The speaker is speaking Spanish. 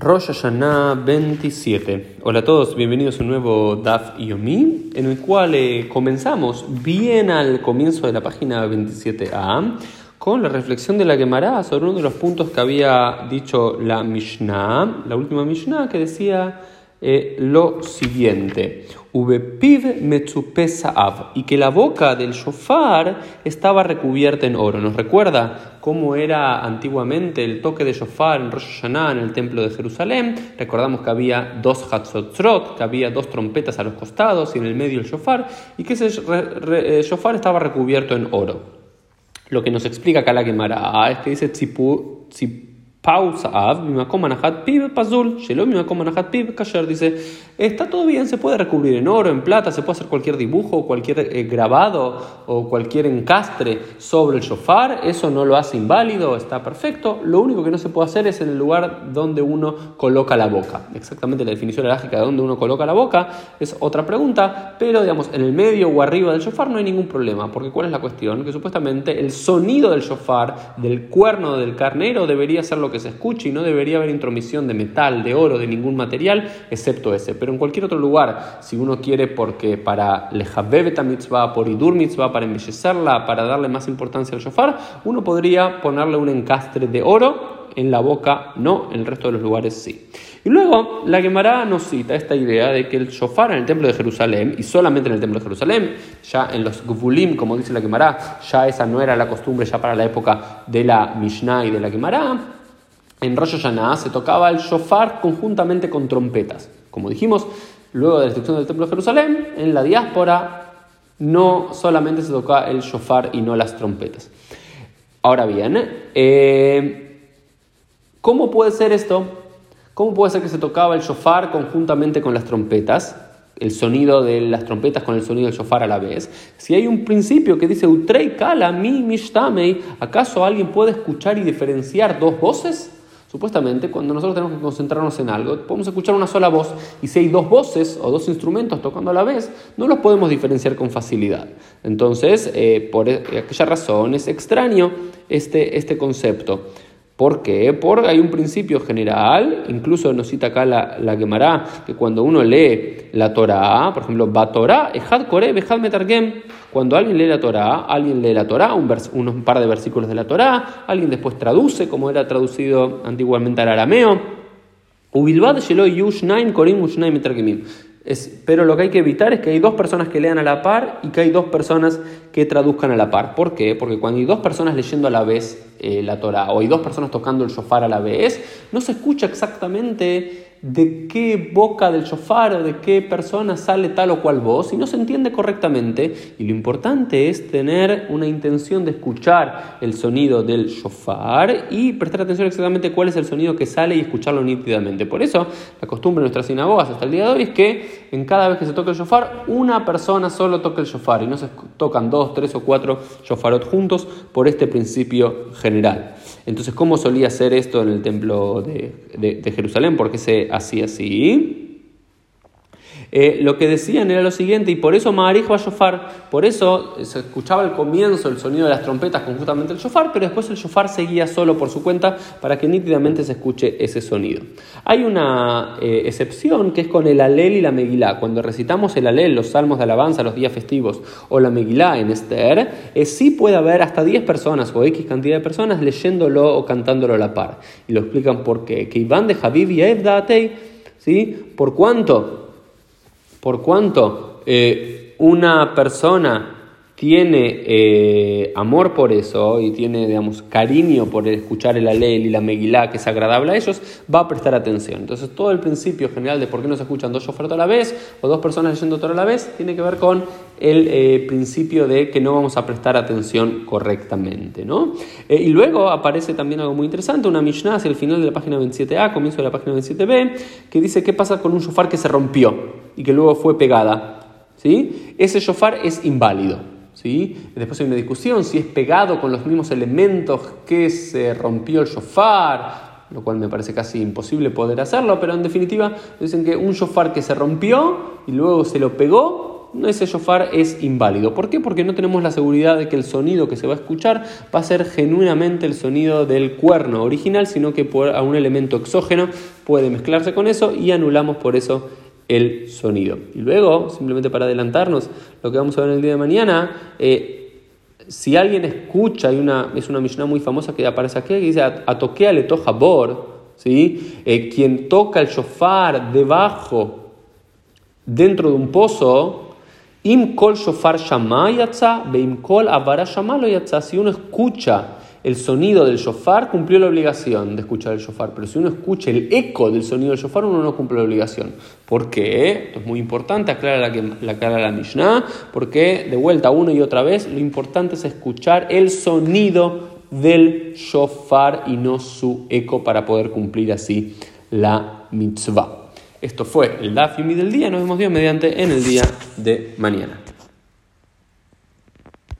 Rosh Hashanah 27. Hola a todos, bienvenidos a un nuevo Daf Yomi, en el cual eh, comenzamos bien al comienzo de la página 27a con la reflexión de la Gemara sobre uno de los puntos que había dicho la Mishnah, la última Mishnah, que decía eh, lo siguiente: y que la boca del shofar estaba recubierta en oro. ¿Nos recuerda cómo era antiguamente el toque de shofar en Rosh Hashanah en el templo de Jerusalén? Recordamos que había dos hatzotzrot, que había dos trompetas a los costados y en el medio el shofar, y que ese eh, shofar estaba recubierto en oro. Lo que nos explica acá la Gemara es que dice pausa pazul, kasher, dice, está todo bien, se puede recubrir en oro, en plata, se puede hacer cualquier dibujo, cualquier eh, grabado o cualquier encastre sobre el shofar, eso no lo hace inválido, está perfecto, lo único que no se puede hacer es en el lugar donde uno coloca la boca. Exactamente la definición elágica de donde uno coloca la boca es otra pregunta, pero digamos, en el medio o arriba del shofar no hay ningún problema, porque ¿cuál es la cuestión? Que supuestamente el sonido del shofar, del cuerno del carnero, debería ser lo que se escuche y no debería haber intromisión de metal, de oro, de ningún material, excepto ese. Pero en cualquier otro lugar, si uno quiere, porque para lejabebeta mitzvah, por idur mitzvah, para embellecerla, para darle más importancia al shofar, uno podría ponerle un encastre de oro en la boca, no, en el resto de los lugares sí. Y luego la Gemara nos cita esta idea de que el shofar en el templo de Jerusalén, y solamente en el templo de Jerusalén, ya en los Gvulim, como dice la Gemara, ya esa no era la costumbre ya para la época de la Mishnah y de la Gemara, en Rosh Hashanah se tocaba el shofar conjuntamente con trompetas. Como dijimos, luego de la destrucción del Templo de Jerusalén, en la diáspora no solamente se tocaba el shofar y no las trompetas. Ahora bien, eh, ¿cómo puede ser esto? ¿Cómo puede ser que se tocaba el shofar conjuntamente con las trompetas? El sonido de las trompetas con el sonido del shofar a la vez. Si hay un principio que dice Utrei kala mi mishtamei, ¿acaso alguien puede escuchar y diferenciar dos voces? Supuestamente, cuando nosotros tenemos que concentrarnos en algo, podemos escuchar una sola voz y si hay dos voces o dos instrumentos tocando a la vez, no los podemos diferenciar con facilidad. Entonces, eh, por e, aquella razón es extraño este, este concepto. ¿Por qué? Porque hay un principio general, incluso nos cita acá la, la Gemara, que cuando uno lee la Torah, por ejemplo, va Torah, Ejad Bejad Metargem, cuando alguien lee la Torah, alguien lee la Torah, un, un par de versículos de la Torah, alguien después traduce, como era traducido antiguamente al arameo, Ubilbad Sheloy Yushnaim Korim Ushnaim Metargemim pero lo que hay que evitar es que hay dos personas que lean a la par y que hay dos personas que traduzcan a la par. ¿Por qué? Porque cuando hay dos personas leyendo a la vez eh, la Torah o hay dos personas tocando el shofar a la vez, no se escucha exactamente de qué boca del shofar o de qué persona sale tal o cual voz y no se entiende correctamente. Y lo importante es tener una intención de escuchar el sonido del shofar y prestar atención exactamente cuál es el sonido que sale y escucharlo nítidamente. Por eso, la costumbre de nuestras sinagogas hasta el día de hoy es que en cada vez que se toca el shofar, una persona solo toca el shofar y no se tocan dos, tres o cuatro shofarot juntos por este principio general. Entonces, ¿cómo solía ser esto en el templo de, de Jerusalén? Porque se así, así. Eh, lo que decían era lo siguiente, y por eso Maharij va a shofar, por eso se escuchaba al comienzo el sonido de las trompetas con justamente el shofar, pero después el shofar seguía solo por su cuenta para que nítidamente se escuche ese sonido. Hay una eh, excepción que es con el alel y la megilá. Cuando recitamos el alel, los salmos de alabanza, los días festivos, o la megilá en Esther, eh, sí puede haber hasta 10 personas o X cantidad de personas leyéndolo o cantándolo a la par. Y lo explican por qué. Que Iván de Javib y ¿sí? ¿Por cuánto? Por cuanto eh, una persona tiene eh, amor por eso y tiene, digamos, cariño por escuchar el alel y la megilá que es agradable a ellos, va a prestar atención. Entonces, todo el principio general de por qué no se escuchan dos shofar a la vez o dos personas leyendo todo a la vez tiene que ver con el eh, principio de que no vamos a prestar atención correctamente. ¿no? y luego aparece también algo muy interesante, una Mishnah hacia el final de la página 27a, comienzo de la página 27b, que dice qué pasa con un shofar que se rompió y que luego fue pegada. ¿sí? Ese shofar es inválido. Después hay una discusión si es pegado con los mismos elementos que se rompió el shofar, lo cual me parece casi imposible poder hacerlo, pero en definitiva dicen que un shofar que se rompió y luego se lo pegó, ese shofar es inválido. ¿Por qué? Porque no tenemos la seguridad de que el sonido que se va a escuchar va a ser genuinamente el sonido del cuerno original, sino que a un elemento exógeno puede mezclarse con eso y anulamos por eso el sonido. Y luego, simplemente para adelantarnos lo que vamos a ver el día de mañana, eh, si alguien escucha, hay una, es una Mishnah muy famosa que aparece aquí, que dice, Atokea le toja bor, ¿sí? Eh, quien toca el shofar debajo, dentro de un pozo, im kol shofar shama beim kol avara shama si uno escucha el sonido del shofar, cumplió la obligación de escuchar el shofar. Pero si uno escucha el eco del sonido del shofar, uno no cumple la obligación. ¿Por qué? Esto es muy importante, aclara la, la, aclara la Mishnah, porque de vuelta una y otra vez, lo importante es escuchar el sonido del shofar y no su eco para poder cumplir así la mitzvah. Esto fue el Dafimi del día. Nos vemos Dios mediante en el día de mañana.